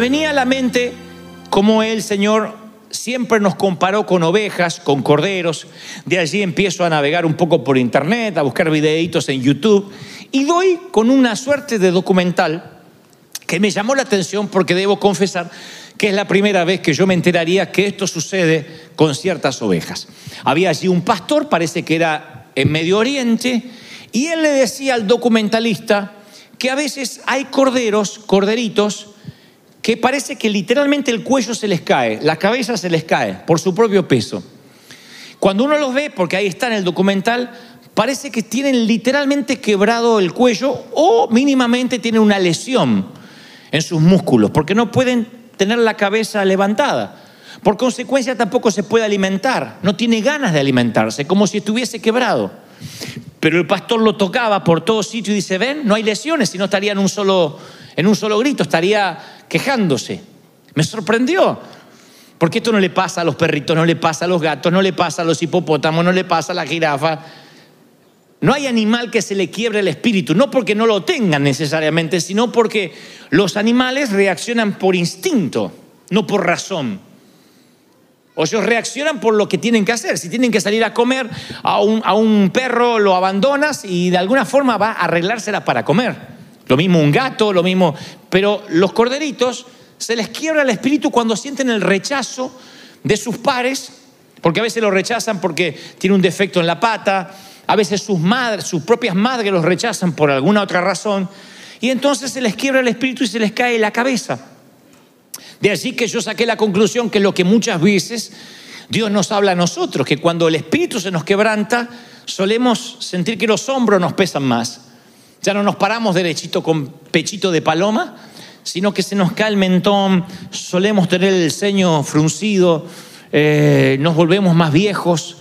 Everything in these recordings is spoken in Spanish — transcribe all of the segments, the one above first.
venía a la mente cómo el Señor siempre nos comparó con ovejas, con corderos. De allí empiezo a navegar un poco por internet, a buscar videitos en YouTube y doy con una suerte de documental que me llamó la atención porque debo confesar que es la primera vez que yo me enteraría que esto sucede con ciertas ovejas. Había allí un pastor, parece que era en Medio Oriente, y él le decía al documentalista que a veces hay corderos, corderitos, que parece que literalmente el cuello se les cae, la cabeza se les cae por su propio peso. Cuando uno los ve, porque ahí está en el documental, parece que tienen literalmente quebrado el cuello o mínimamente tienen una lesión en sus músculos, porque no pueden tener la cabeza levantada. Por consecuencia tampoco se puede alimentar, no tiene ganas de alimentarse, como si estuviese quebrado. Pero el pastor lo tocaba por todo sitio y dice, ven, no hay lesiones, si no estaría en un solo, en un solo grito, estaría quejándose. Me sorprendió, porque esto no le pasa a los perritos, no le pasa a los gatos, no le pasa a los hipopótamos, no le pasa a la jirafa. No hay animal que se le quiebre el espíritu, no porque no lo tengan necesariamente, sino porque los animales reaccionan por instinto, no por razón. O ellos reaccionan por lo que tienen que hacer. Si tienen que salir a comer a un, a un perro, lo abandonas y de alguna forma va a arreglársela para comer. Lo mismo un gato, lo mismo. Pero los corderitos se les quiebra el espíritu cuando sienten el rechazo de sus pares, porque a veces lo rechazan porque tiene un defecto en la pata, a veces sus madres, sus propias madres los rechazan por alguna otra razón, y entonces se les quiebra el espíritu y se les cae la cabeza. De allí que yo saqué la conclusión que lo que muchas veces Dios nos habla a nosotros, que cuando el espíritu se nos quebranta, solemos sentir que los hombros nos pesan más. Ya no nos paramos derechito con pechito de paloma, sino que se nos cae el mentón, solemos tener el ceño fruncido, eh, nos volvemos más viejos.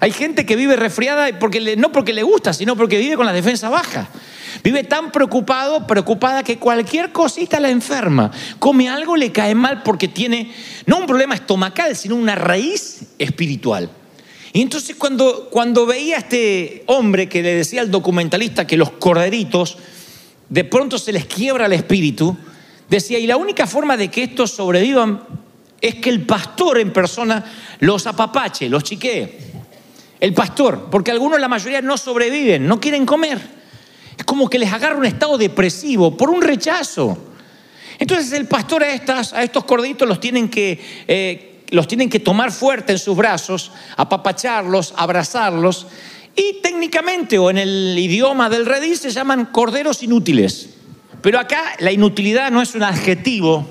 Hay gente que vive resfriada porque no porque le gusta, sino porque vive con la defensa baja. Vive tan preocupado, preocupada que cualquier cosita la enferma. Come algo, le cae mal porque tiene no un problema estomacal, sino una raíz espiritual. Y entonces cuando, cuando veía a este hombre que le decía al documentalista que los corderitos de pronto se les quiebra el espíritu, decía, y la única forma de que estos sobrevivan es que el pastor en persona los apapache, los chiquee. El pastor, porque algunos, la mayoría, no sobreviven, no quieren comer. Es como que les agarra un estado depresivo por un rechazo. Entonces el pastor a, estas, a estos corderitos los tienen, que, eh, los tienen que tomar fuerte en sus brazos, apapacharlos, abrazarlos, y técnicamente o en el idioma del redil se llaman corderos inútiles. Pero acá la inutilidad no es un adjetivo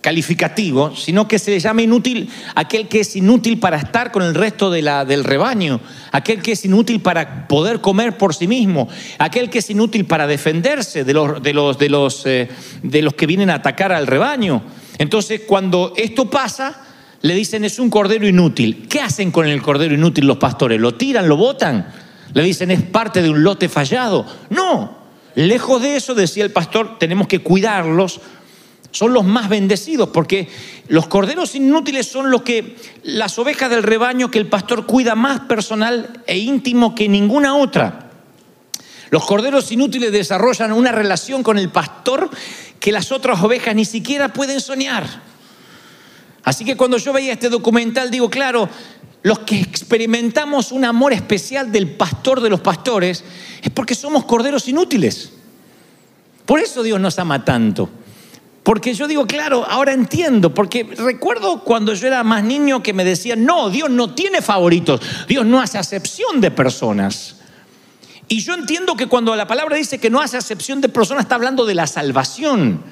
calificativo, sino que se le llama inútil aquel que es inútil para estar con el resto del rebaño, aquel que es inútil para poder comer por sí mismo, aquel que es inútil para defenderse de los, eh, de los que vienen a atacar al rebaño. Entonces, cuando esto pasa, le dicen es un cordero inútil. ¿Qué hacen con el cordero inútil los pastores? ¿Lo tiran, lo botan? Le dicen es parte de un lote fallado. No, lejos de eso, decía el pastor, tenemos que cuidarlos son los más bendecidos, porque los corderos inútiles son los que, las ovejas del rebaño que el pastor cuida más personal e íntimo que ninguna otra. Los corderos inútiles desarrollan una relación con el pastor que las otras ovejas ni siquiera pueden soñar. Así que cuando yo veía este documental, digo, claro, los que experimentamos un amor especial del pastor de los pastores es porque somos corderos inútiles. Por eso Dios nos ama tanto. Porque yo digo, claro, ahora entiendo, porque recuerdo cuando yo era más niño que me decían, no, Dios no tiene favoritos, Dios no hace acepción de personas. Y yo entiendo que cuando la palabra dice que no hace acepción de personas, está hablando de la salvación.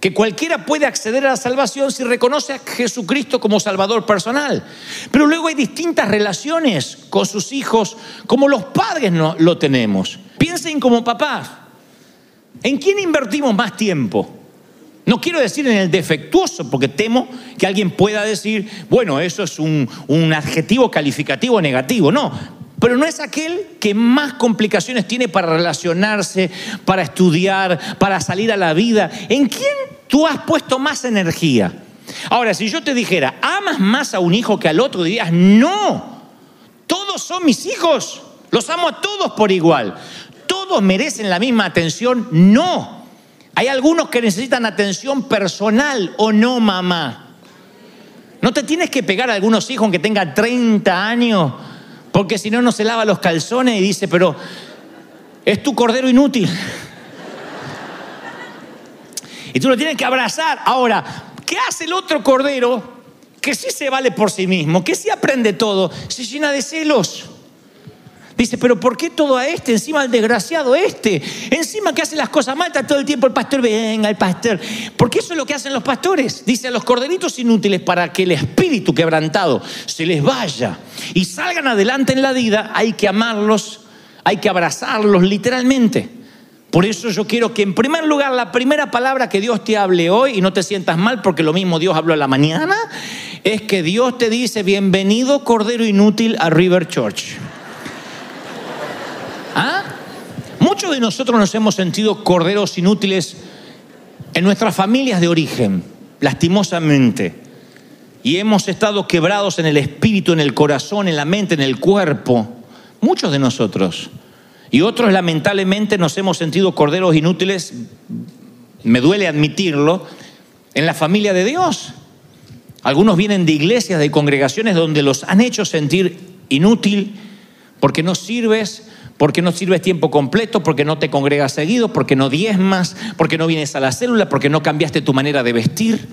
Que cualquiera puede acceder a la salvación si reconoce a Jesucristo como Salvador personal. Pero luego hay distintas relaciones con sus hijos, como los padres no lo tenemos. Piensen como papás. ¿En quién invertimos más tiempo? No quiero decir en el defectuoso, porque temo que alguien pueda decir, bueno, eso es un, un adjetivo calificativo negativo. No, pero no es aquel que más complicaciones tiene para relacionarse, para estudiar, para salir a la vida. ¿En quién tú has puesto más energía? Ahora, si yo te dijera, ¿amas más a un hijo que al otro? Dirías, no, todos son mis hijos, los amo a todos por igual. ¿Todos merecen la misma atención? No. Hay algunos que necesitan atención personal o no, mamá. No te tienes que pegar a algunos hijos aunque tengan 30 años porque si no, no se lava los calzones y dice, pero es tu cordero inútil. Y tú lo tienes que abrazar. Ahora, ¿qué hace el otro cordero que sí se vale por sí mismo, que sí aprende todo? Se llena de celos. Dice, pero ¿por qué todo a este? Encima el desgraciado este. Encima que hace las cosas mal, está todo el tiempo el pastor, venga el pastor. Porque eso es lo que hacen los pastores. Dice a los corderitos inútiles para que el espíritu quebrantado se les vaya y salgan adelante en la vida, hay que amarlos, hay que abrazarlos literalmente. Por eso yo quiero que en primer lugar la primera palabra que Dios te hable hoy, y no te sientas mal porque lo mismo Dios habló a la mañana, es que Dios te dice, bienvenido Cordero Inútil a River Church. De nosotros nos hemos sentido corderos inútiles en nuestras familias de origen, lastimosamente. Y hemos estado quebrados en el espíritu, en el corazón, en la mente, en el cuerpo. Muchos de nosotros. Y otros lamentablemente nos hemos sentido corderos inútiles, me duele admitirlo, en la familia de Dios. Algunos vienen de iglesias, de congregaciones donde los han hecho sentir inútil porque no sirves, porque no sirves tiempo completo, porque no te congregas seguido, porque no diezmas, porque no vienes a la célula, porque no cambiaste tu manera de vestir,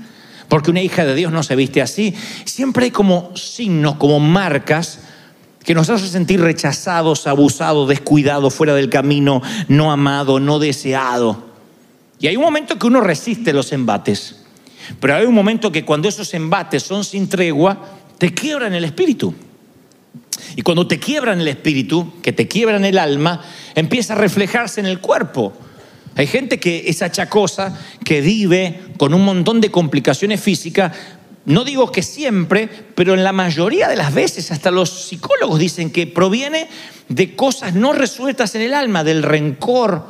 porque una hija de Dios no se viste así. Siempre hay como signos, como marcas que nos hacen sentir rechazados, abusados, descuidados, fuera del camino, no amado, no deseado. Y hay un momento que uno resiste los embates, pero hay un momento que cuando esos embates son sin tregua, te quiebran el espíritu. Y cuando te quiebran el espíritu, que te quiebran el alma, empieza a reflejarse en el cuerpo. Hay gente que es achacosa, que vive con un montón de complicaciones físicas. No digo que siempre, pero en la mayoría de las veces, hasta los psicólogos dicen que proviene de cosas no resueltas en el alma, del rencor,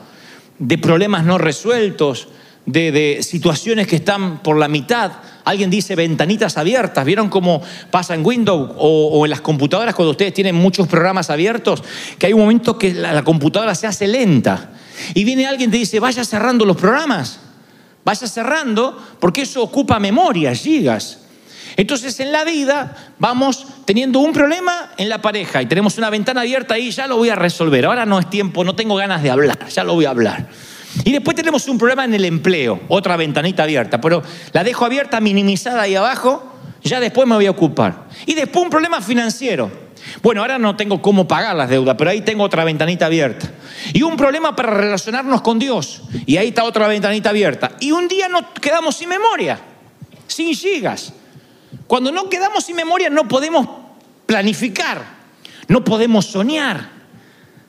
de problemas no resueltos, de, situaciones que están por la mitad. Alguien dice ventanitas abiertas. ¿Vieron cómo pasa en Windows o, en las computadoras cuando ustedes tienen muchos programas abiertos? Que hay un momento que la, la computadora se hace lenta. Y viene alguien y te dice, vaya cerrando los programas. Vaya cerrando porque eso ocupa memoria, gigas. Entonces en la vida vamos teniendo un problema en la pareja y tenemos una ventana abierta ahí, ya lo voy a resolver. Ahora no es tiempo, no tengo ganas de hablar, ya lo voy a hablar. Y después tenemos un problema en el empleo, otra ventanita abierta, pero la dejo abierta, minimizada ahí abajo, ya después me voy a ocupar. Y después un problema financiero. Bueno, ahora no tengo cómo pagar las deudas, pero ahí tengo otra ventanita abierta. Y un problema para relacionarnos con Dios. Y ahí está otra ventanita abierta. Y un día nos quedamos sin memoria, sin gigas. Cuando no quedamos sin memoria no podemos planificar, no podemos soñar.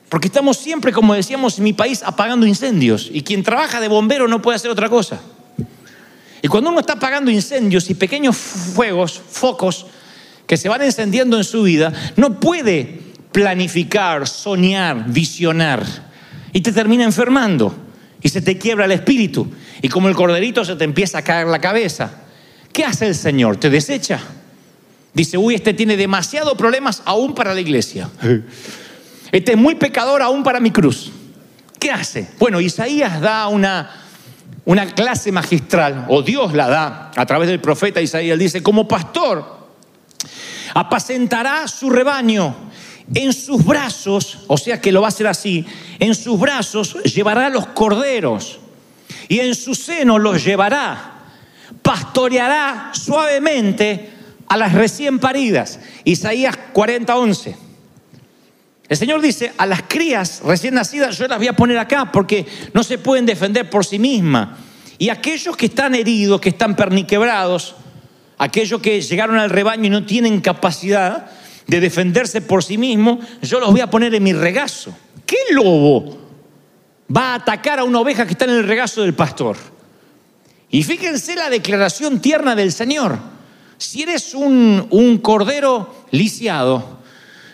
Porque estamos siempre, como decíamos en mi país, apagando incendios. Y quien trabaja de bombero no puede hacer otra cosa. Y cuando uno está apagando incendios y pequeños fuegos, focos, que se van encendiendo en su vida, no puede planificar, soñar, visionar. Y te termina enfermando. Y se te quiebra el espíritu. Y como el corderito se te empieza a caer la cabeza. ¿Qué hace el Señor? ¿Te desecha? Dice, uy, este tiene demasiados problemas aún para la iglesia. Este es muy pecador aún para mi cruz. ¿Qué hace? Bueno, Isaías da una, una clase magistral, o Dios la da a través del profeta Isaías. Dice, como pastor, apacentará su rebaño. En sus brazos, o sea que lo va a hacer así, en sus brazos llevará los corderos y en su seno los llevará. Pastoreará suavemente a las recién paridas. Isaías 40:11. El Señor dice, a las crías recién nacidas yo las voy a poner acá porque no se pueden defender por sí mismas. Y aquellos que están heridos, que están perniquebrados, aquellos que llegaron al rebaño y no tienen capacidad de defenderse por sí mismos, yo los voy a poner en mi regazo. ¿Qué lobo va a atacar a una oveja que está en el regazo del pastor? Y fíjense la declaración tierna del Señor. Si eres un, un cordero lisiado,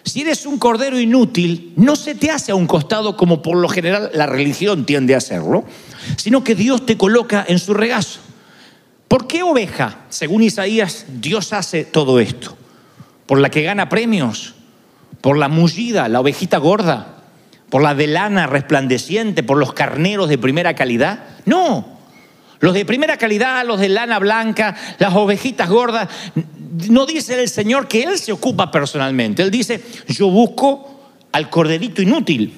si eres un cordero inútil, no se te hace a un costado como por lo general la religión tiende a hacerlo, sino que Dios te coloca en su regazo. ¿Por qué oveja? Según Isaías, Dios hace todo esto. ¿Por la que gana premios? ¿Por la mullida, la ovejita gorda? ¿Por la de lana resplandeciente? ¿Por los carneros de primera calidad? No. Los de primera calidad, los de lana blanca, las ovejitas gordas, no dice el Señor que Él se ocupa personalmente. Él dice, yo busco al corderito inútil,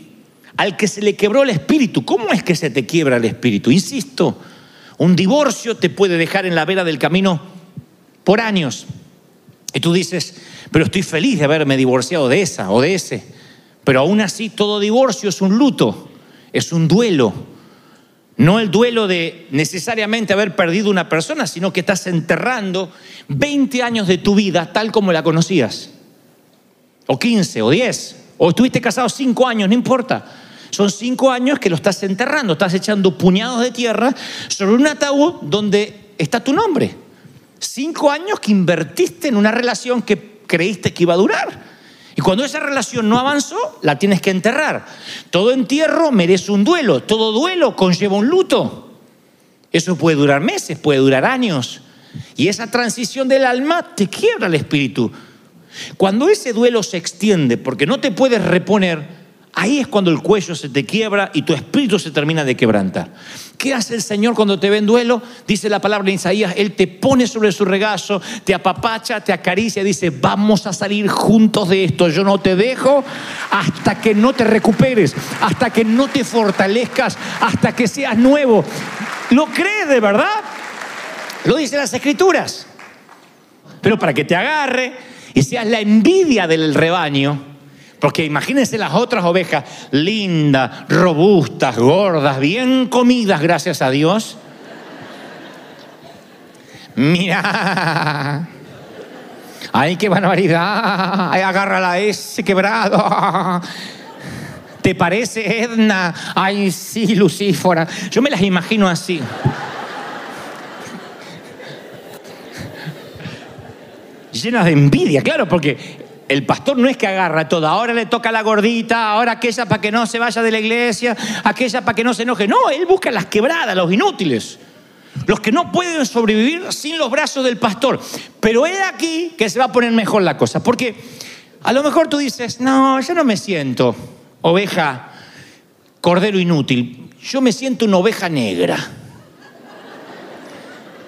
al que se le quebró el espíritu. ¿Cómo es que se te quiebra el espíritu? Insisto, un divorcio te puede dejar en la vera del camino por años. Y tú dices, pero estoy feliz de haberme divorciado de esa o de ese. Pero aún así todo divorcio es un luto, es un duelo no el duelo de necesariamente haber perdido una persona, sino que estás enterrando 20 años de tu vida tal como la conocías. O 15, o 10, o estuviste casado 5 años, no importa. Son 5 años que lo estás enterrando, estás echando puñados de tierra sobre un ataúd donde está tu nombre. 5 años que invertiste en una relación que creíste que iba a durar. Y cuando esa relación no avanzó, la tienes que enterrar. Todo entierro merece un duelo, todo duelo conlleva un luto. Eso puede durar meses, puede durar años. Y esa transición del alma te quiebra el espíritu. Cuando ese duelo se extiende porque no te puedes reponer, Ahí es cuando el cuello se te quiebra y tu espíritu se termina de quebrantar. ¿Qué hace el Señor cuando te ve en duelo? Dice la palabra de Isaías, Él te pone sobre su regazo, te apapacha, te acaricia, dice, vamos a salir juntos de esto. Yo no te dejo hasta que no te recuperes, hasta que no te fortalezcas, hasta que seas nuevo. ¿Lo crees de verdad? Lo dicen las escrituras. Pero para que te agarre y seas la envidia del rebaño, porque imagínense las otras ovejas, lindas, robustas, gordas, bien comidas, gracias a Dios. Mira. Ay, qué barbaridad. Ay, agárrala ese quebrado. ¿Te parece Edna? Ay, sí, Lucífora. Yo me las imagino así. Llenas de envidia, claro, porque el pastor no es que agarra todo, ahora le toca la gordita, ahora aquella para que no se vaya de la iglesia, aquella para que no se enoje. No, él busca las quebradas, los inútiles, los que no pueden sobrevivir sin los brazos del pastor. Pero es aquí que se va a poner mejor la cosa, porque a lo mejor tú dices, no, yo no me siento oveja, cordero inútil, yo me siento una oveja negra.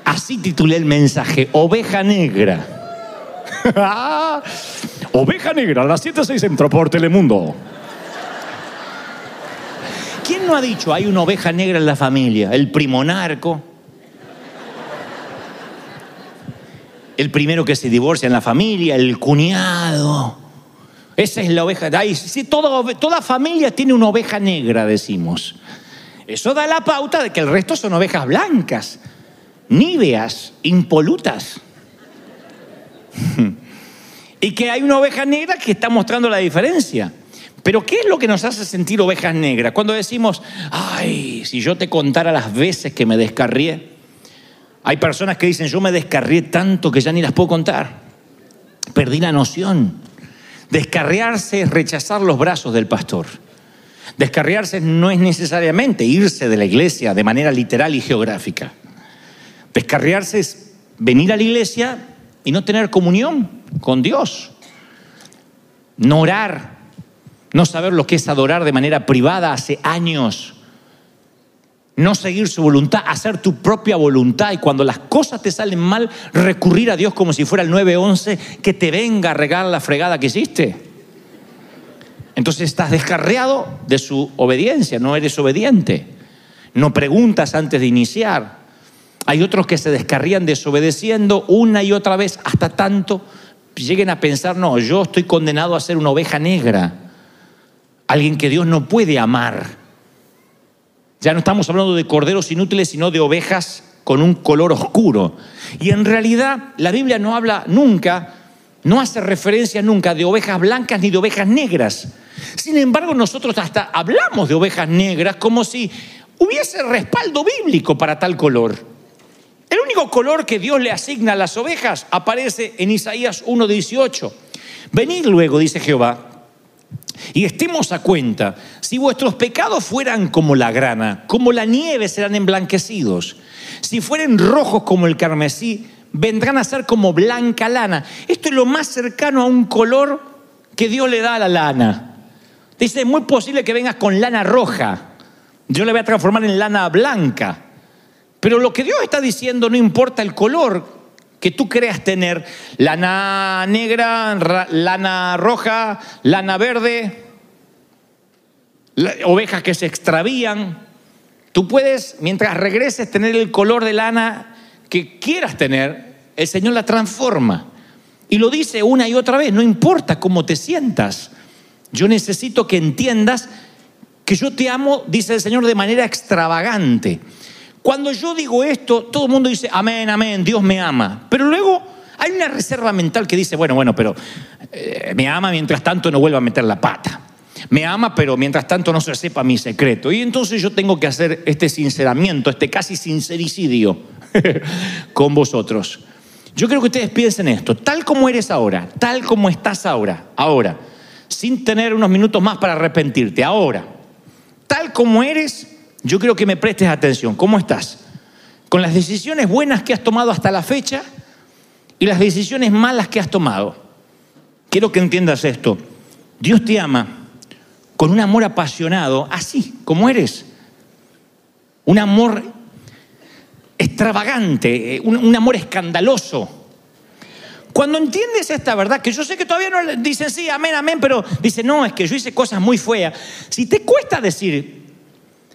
Así titulé el mensaje, oveja negra. Oveja Negra, a las 7.06 entró por Telemundo. ¿Quién no ha dicho hay una oveja negra en la familia? El primo narco. El primero que se divorcia en la familia, el cuñado. Esa es la oveja. Ay, sí, toda, toda familia tiene una oveja negra, decimos. Eso da la pauta de que el resto son ovejas blancas, níveas, impolutas. y que hay una oveja negra que está mostrando la diferencia. Pero ¿qué es lo que nos hace sentir ovejas negras? Cuando decimos, ay, si yo te contara las veces que me descarrié. Hay personas que dicen, yo me descarrié tanto que ya ni las puedo contar. Perdí la noción. Descarriarse es rechazar los brazos del pastor. Descarriarse no es necesariamente irse de la iglesia de manera literal y geográfica. Descarriarse es venir a la iglesia y no tener comunión con Dios. No orar, no saber lo que es adorar de manera privada hace años. no seguir su voluntad, hacer tu propia voluntad y cuando las cosas te salen mal, recurrir a Dios como si fuera el 911 que te venga a regalar la fregada que hiciste. Entonces estás descarriado de su obediencia, no eres obediente. No preguntas antes de iniciar. Hay otros que se descarrían desobedeciendo una y otra vez hasta tanto lleguen a pensar, no, yo estoy condenado a ser una oveja negra, alguien que Dios no puede amar. Ya no estamos hablando de corderos inútiles, sino de ovejas con un color oscuro. Y en realidad la Biblia no habla nunca, no hace referencia nunca de ovejas blancas ni de ovejas negras. Sin embargo, nosotros hasta hablamos de ovejas negras como si hubiese respaldo bíblico para tal color. El único color que Dios le asigna a las ovejas aparece en Isaías 1.18. Venid luego, dice Jehová, y estemos a cuenta, si vuestros pecados fueran como la grana, como la nieve serán emblanquecidos. Si fueren rojos como el carmesí, vendrán a ser como blanca lana. Esto es lo más cercano a un color que Dios le da a la lana. Dice, es muy posible que vengas con lana roja. Yo le voy a transformar en lana blanca. Pero lo que Dios está diciendo no importa el color que tú creas tener, lana negra, lana roja, lana verde, ovejas que se extravían. Tú puedes, mientras regreses, tener el color de lana que quieras tener, el Señor la transforma. Y lo dice una y otra vez, no importa cómo te sientas. Yo necesito que entiendas que yo te amo, dice el Señor, de manera extravagante. Cuando yo digo esto, todo el mundo dice, amén, amén, Dios me ama. Pero luego hay una reserva mental que dice, bueno, bueno, pero eh, me ama mientras tanto no vuelva a meter la pata. Me ama, pero mientras tanto no se sepa mi secreto. Y entonces yo tengo que hacer este sinceramiento, este casi sincericidio con vosotros. Yo creo que ustedes piensen esto, tal como eres ahora, tal como estás ahora, ahora, sin tener unos minutos más para arrepentirte, ahora, tal como eres, yo creo que me prestes atención. ¿Cómo estás? Con las decisiones buenas que has tomado hasta la fecha y las decisiones malas que has tomado. Quiero que entiendas esto. Dios te ama con un amor apasionado, así como eres. Un amor extravagante, eh, un, un amor escandaloso. Cuando entiendes esta verdad, que yo sé que todavía no dicen sí, amén, amén, pero dicen, no, es que yo hice cosas muy feas. Si te cuesta decir,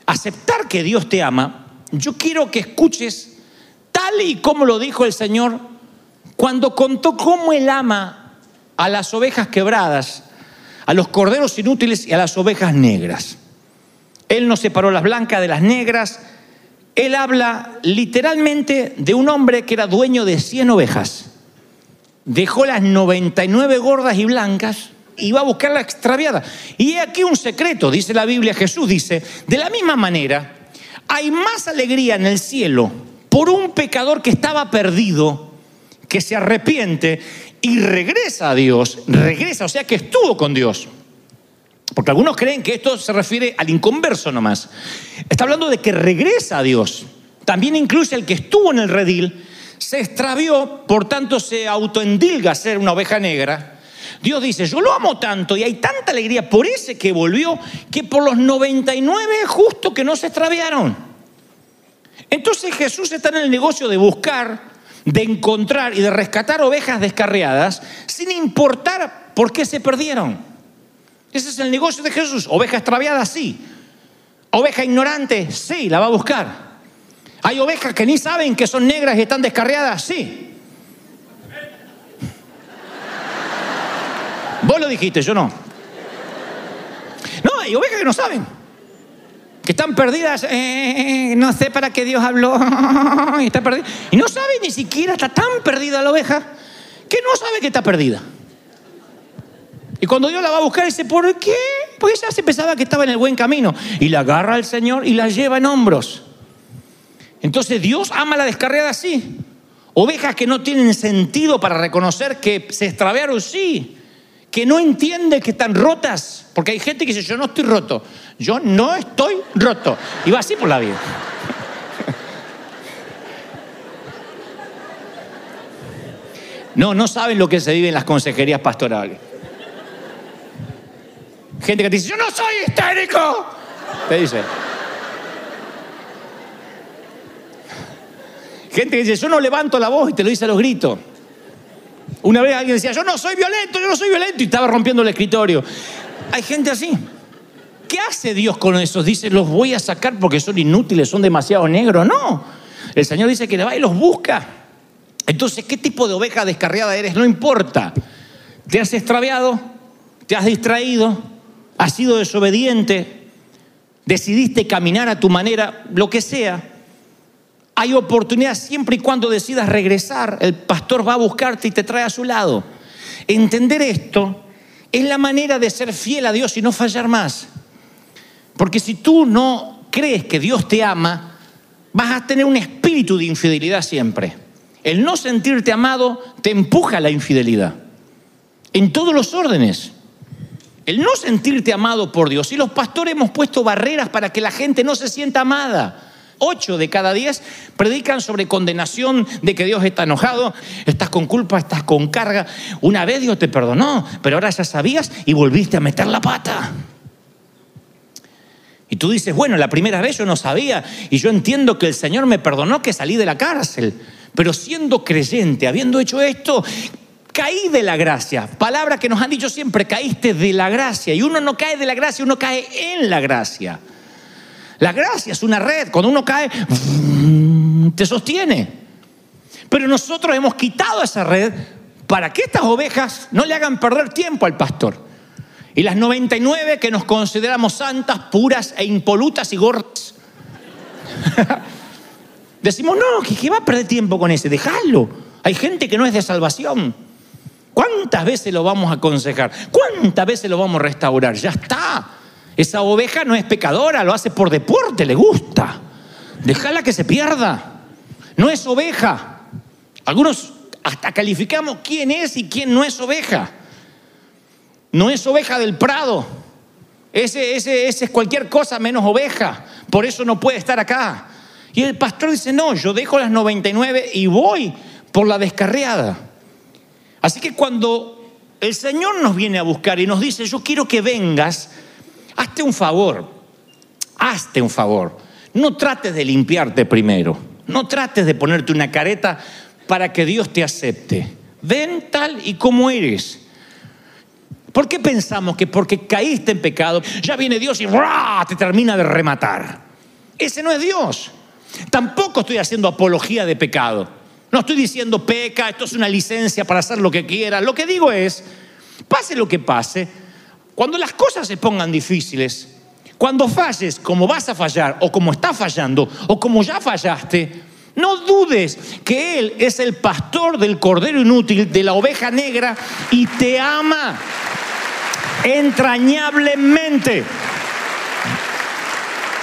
aceptar que Dios te ama, yo quiero que escuches tal y como lo dijo el Señor cuando contó cómo Él ama a las ovejas quebradas, a los corderos inútiles y a las ovejas negras. Él no separó las blancas de las negras. Él habla literalmente de un hombre que era dueño de 100 ovejas. Dejó las 99 gordas y blancas va a buscar la extraviada. Y aquí un secreto, dice la Biblia, Jesús dice, de la misma manera, hay más alegría en el cielo por un pecador que estaba perdido, que se arrepiente y regresa a Dios, regresa, o sea que estuvo con Dios. Porque algunos creen que esto se refiere al inconverso nomás. Está hablando de que regresa a Dios. También incluye el que estuvo en el redil, se extravió, por tanto se autoendilga a ser una oveja negra Dios dice, yo lo amo tanto y hay tanta alegría por ese que volvió, que por los 99 justo que no se extraviaron. Entonces Jesús está en el negocio de buscar, de encontrar y de rescatar ovejas descarriadas sin importar por qué se perdieron. Ese es el negocio de Jesús. Oveja extraviada, sí. Oveja ignorante, sí, la va a buscar. Hay ovejas que ni saben que son negras y están descarriadas, sí. Vos lo dijiste, yo no. No, hay ovejas que no saben. Que están perdidas, eh, no sé para qué Dios habló, y está perdida. Y no sabe ni siquiera, está tan perdida la oveja, que no sabe que está perdida. Y cuando Dios la va a buscar, dice, ¿por qué? Pues ella se pensaba que estaba en el buen camino. Y la agarra al Señor y la lleva en hombros. Entonces Dios ama la descarriada así. Ovejas que no tienen sentido para reconocer que se extraviaron, sí que no entiende que están rotas. Porque hay gente que dice, yo no estoy roto. Yo no estoy roto. Y va así por la vida. No, no saben lo que se vive en las consejerías pastorales. Gente que te dice, yo no soy histérico. Te dice. Gente que dice, yo no levanto la voz y te lo dice a los gritos. Una vez alguien decía, yo no soy violento, yo no soy violento, y estaba rompiendo el escritorio. Hay gente así. ¿Qué hace Dios con esos? Dice, los voy a sacar porque son inútiles, son demasiado negros. No. El Señor dice que le va y los busca. Entonces, ¿qué tipo de oveja descarriada eres? No importa. ¿Te has extraviado? ¿Te has distraído? ¿Has sido desobediente? ¿Decidiste caminar a tu manera? Lo que sea. Hay oportunidad siempre y cuando decidas regresar. El pastor va a buscarte y te trae a su lado. Entender esto es la manera de ser fiel a Dios y no fallar más. Porque si tú no crees que Dios te ama, vas a tener un espíritu de infidelidad siempre. El no sentirte amado te empuja a la infidelidad. En todos los órdenes. El no sentirte amado por Dios. Y los pastores hemos puesto barreras para que la gente no se sienta amada. Ocho de cada diez predican sobre condenación de que Dios está enojado, estás con culpa, estás con carga. Una vez Dios te perdonó, pero ahora ya sabías y volviste a meter la pata. Y tú dices, bueno, la primera vez yo no sabía y yo entiendo que el Señor me perdonó que salí de la cárcel, pero siendo creyente, habiendo hecho esto, caí de la gracia. Palabra que nos han dicho siempre, caíste de la gracia. Y uno no cae de la gracia, uno cae en la gracia. La gracia es una red, cuando uno cae, te sostiene. Pero nosotros hemos quitado esa red para que estas ovejas no le hagan perder tiempo al pastor. Y las 99 que nos consideramos santas, puras e impolutas y gordas. Decimos, no, que, va a perder tiempo con ese, déjalo. Hay gente que no es de salvación. ¿Cuántas veces lo vamos a aconsejar? ¿Cuántas veces lo vamos a restaurar? Ya está. Esa oveja no es pecadora, lo hace por deporte, le gusta. Déjala que se pierda. No es oveja. Algunos hasta calificamos quién es y quién no es oveja. No es oveja del prado. Ese, ese, ese es cualquier cosa menos oveja. Por eso no puede estar acá. Y el pastor dice, no, yo dejo las 99 y voy por la descarriada. Así que cuando el Señor nos viene a buscar y nos dice, yo quiero que vengas, hazte un favor, hazte un favor. No trates de limpiarte primero, no trates de ponerte una careta para que Dios te acepte. Ven tal y como eres. ¿Por qué pensamos que porque caíste en pecado, ya viene Dios y te termina de rematar? Ese no es Dios. Tampoco estoy haciendo apología de pecado. No estoy diciendo peca, esto es una licencia para hacer lo que quiera. Lo que digo es, pase lo que pase, cuando las cosas se pongan difíciles, cuando falles como vas a fallar o como está fallando o como ya fallaste, no dudes que Él es el pastor del cordero inútil, de la oveja negra y te ama entrañablemente.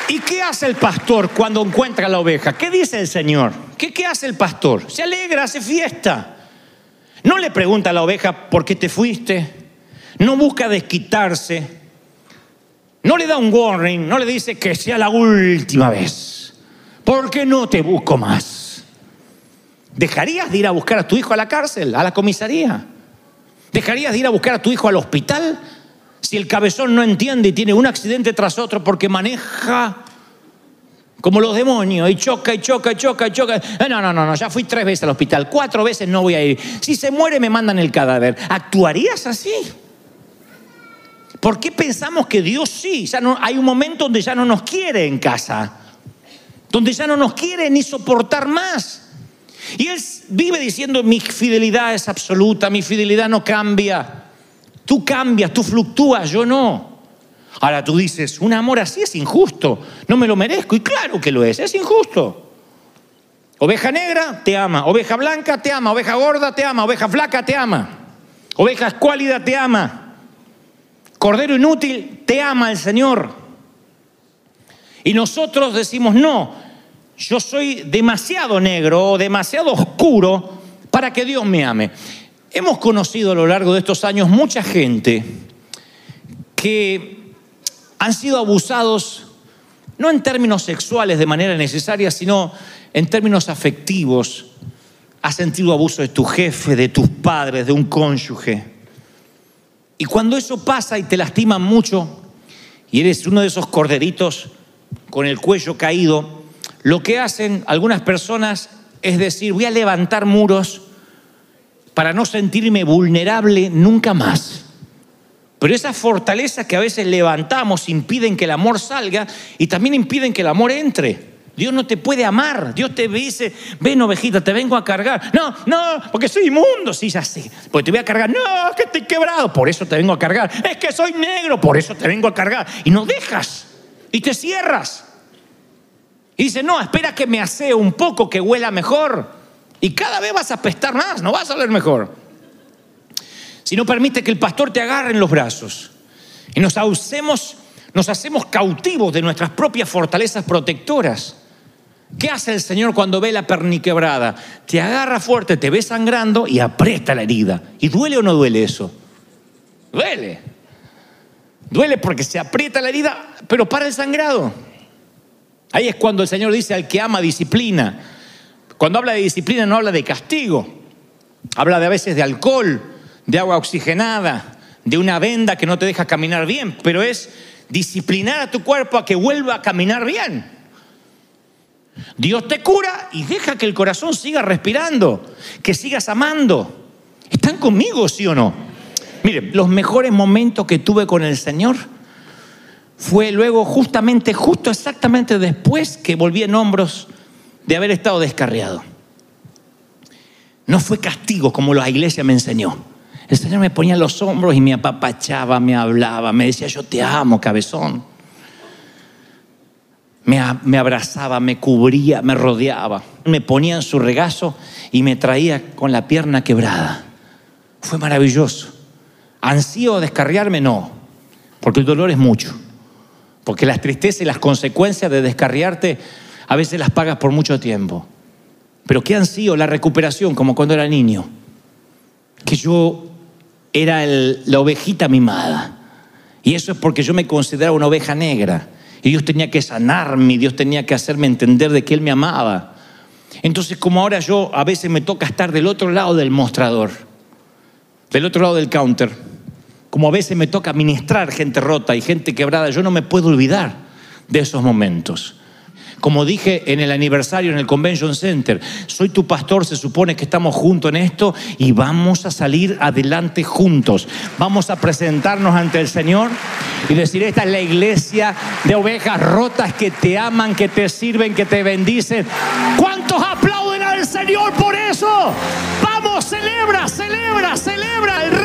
¿Y qué hace el pastor cuando encuentra la oveja? ¿Qué dice el Señor? ¿Qué, ¿Qué, hace el pastor? Se alegra, hace fiesta. No le pregunta a la oveja por qué te fuiste, no busca desquitarse, no le da un warning, no le dice que sea la última vez, porque no te busco más. ¿Dejarías de ir a buscar a tu hijo a la cárcel, a la comisaría? ¿Dejarías de ir a buscar a tu hijo al hospital si el cabezón no entiende y tiene un accidente tras otro porque maneja como los demonios y choca y choca y choca y choca? Eh, no, no, no, no, ya fui tres veces al hospital, cuatro veces no voy a ir. Si se muere me mandan el cadáver. ¿Actuarías así? ¿Por qué pensamos que Dios sí? Ya no, hay un momento donde ya no nos quiere en casa, donde ya no nos quiere ni soportar más. Y Él vive diciendo, mi fidelidad es absoluta, mi fidelidad no cambia. Tú cambias, tú fluctúas, yo no. Ahora tú dices, un amor así es injusto, no me lo merezco. Y claro que lo es, es injusto. Oveja negra te ama, oveja blanca te ama, oveja gorda te ama, oveja flaca te ama, oveja escuálida te ama. Cordero inútil, te ama el Señor. Y nosotros decimos, no, yo soy demasiado negro o demasiado oscuro para que Dios me ame. Hemos conocido a lo largo de estos años mucha gente que han sido abusados, no en términos sexuales de manera necesaria, sino en términos afectivos. Has sentido abuso de tu jefe, de tus padres, de un cónyuge. Y cuando eso pasa y te lastima mucho, y eres uno de esos corderitos con el cuello caído, lo que hacen algunas personas Es decir, voy a levantar muros para no sentirme vulnerable nunca más. Pero esas fortalezas que a veces levantamos impiden que el amor salga y también impiden que el amor entre. Dios no te puede amar. Dios te dice, ven ovejita, te vengo a cargar. No, no, porque soy inmundo. Sí, ya sé. Porque te voy a cargar. No, que estoy quebrado. Por eso te vengo a cargar. Es que soy negro. Por eso te vengo a cargar. Y no dejas. Y te cierras. Y dice, no, espera que me asee un poco, que huela mejor. Y cada vez vas a apestar más, no vas a oler mejor. Si no permite que el pastor te agarre en los brazos y nos ausemos, nos hacemos cautivos de nuestras propias fortalezas protectoras. ¿Qué hace el Señor cuando ve la perniquebrada? Te agarra fuerte, te ve sangrando y aprieta la herida. ¿Y duele o no duele eso? Duele. Duele porque se aprieta la herida, pero para el sangrado. Ahí es cuando el Señor dice al que ama disciplina. Cuando habla de disciplina no habla de castigo. Habla de a veces de alcohol, de agua oxigenada, de una venda que no te deja caminar bien, pero es disciplinar a tu cuerpo a que vuelva a caminar bien. Dios te cura y deja que el corazón siga respirando, que sigas amando. ¿Están conmigo, sí o no? Mire, los mejores momentos que tuve con el Señor fue luego justamente, justo exactamente después que volví en hombros de haber estado descarriado. No fue castigo como la iglesia me enseñó. El Señor me ponía los hombros y me apapachaba, me hablaba, me decía, yo te amo, cabezón. Me, abrazaba, me cubría, me rodeaba, me ponía en su regazo y me traía con la pierna quebrada. Fue maravilloso. ¿Ansío descarriarme? No, porque el dolor es mucho. Porque las tristezas y las consecuencias de descarriarte a veces las pagas por mucho tiempo. Pero ¿qué han sido la recuperación como cuando era niño? Que yo era la ovejita mimada. Y eso es porque yo me consideraba una oveja negra. Y Dios tenía que sanarme, Dios tenía que hacerme entender de que Él me amaba. Entonces, como ahora yo a veces me toca estar del otro lado del mostrador, del otro lado del counter, como a veces me toca ministrar gente rota y gente quebrada, yo no me puedo olvidar de esos momentos. Como dije en el aniversario en el Convention Center, soy tu pastor, se supone que estamos juntos en esto y vamos a salir adelante juntos. Vamos a presentarnos ante el Señor y decir, esta es la iglesia de ovejas rotas que te aman, que te sirven, que te bendicen. ¿Cuántos aplauden al Señor por eso? Vamos, celebra, celebra, celebra. El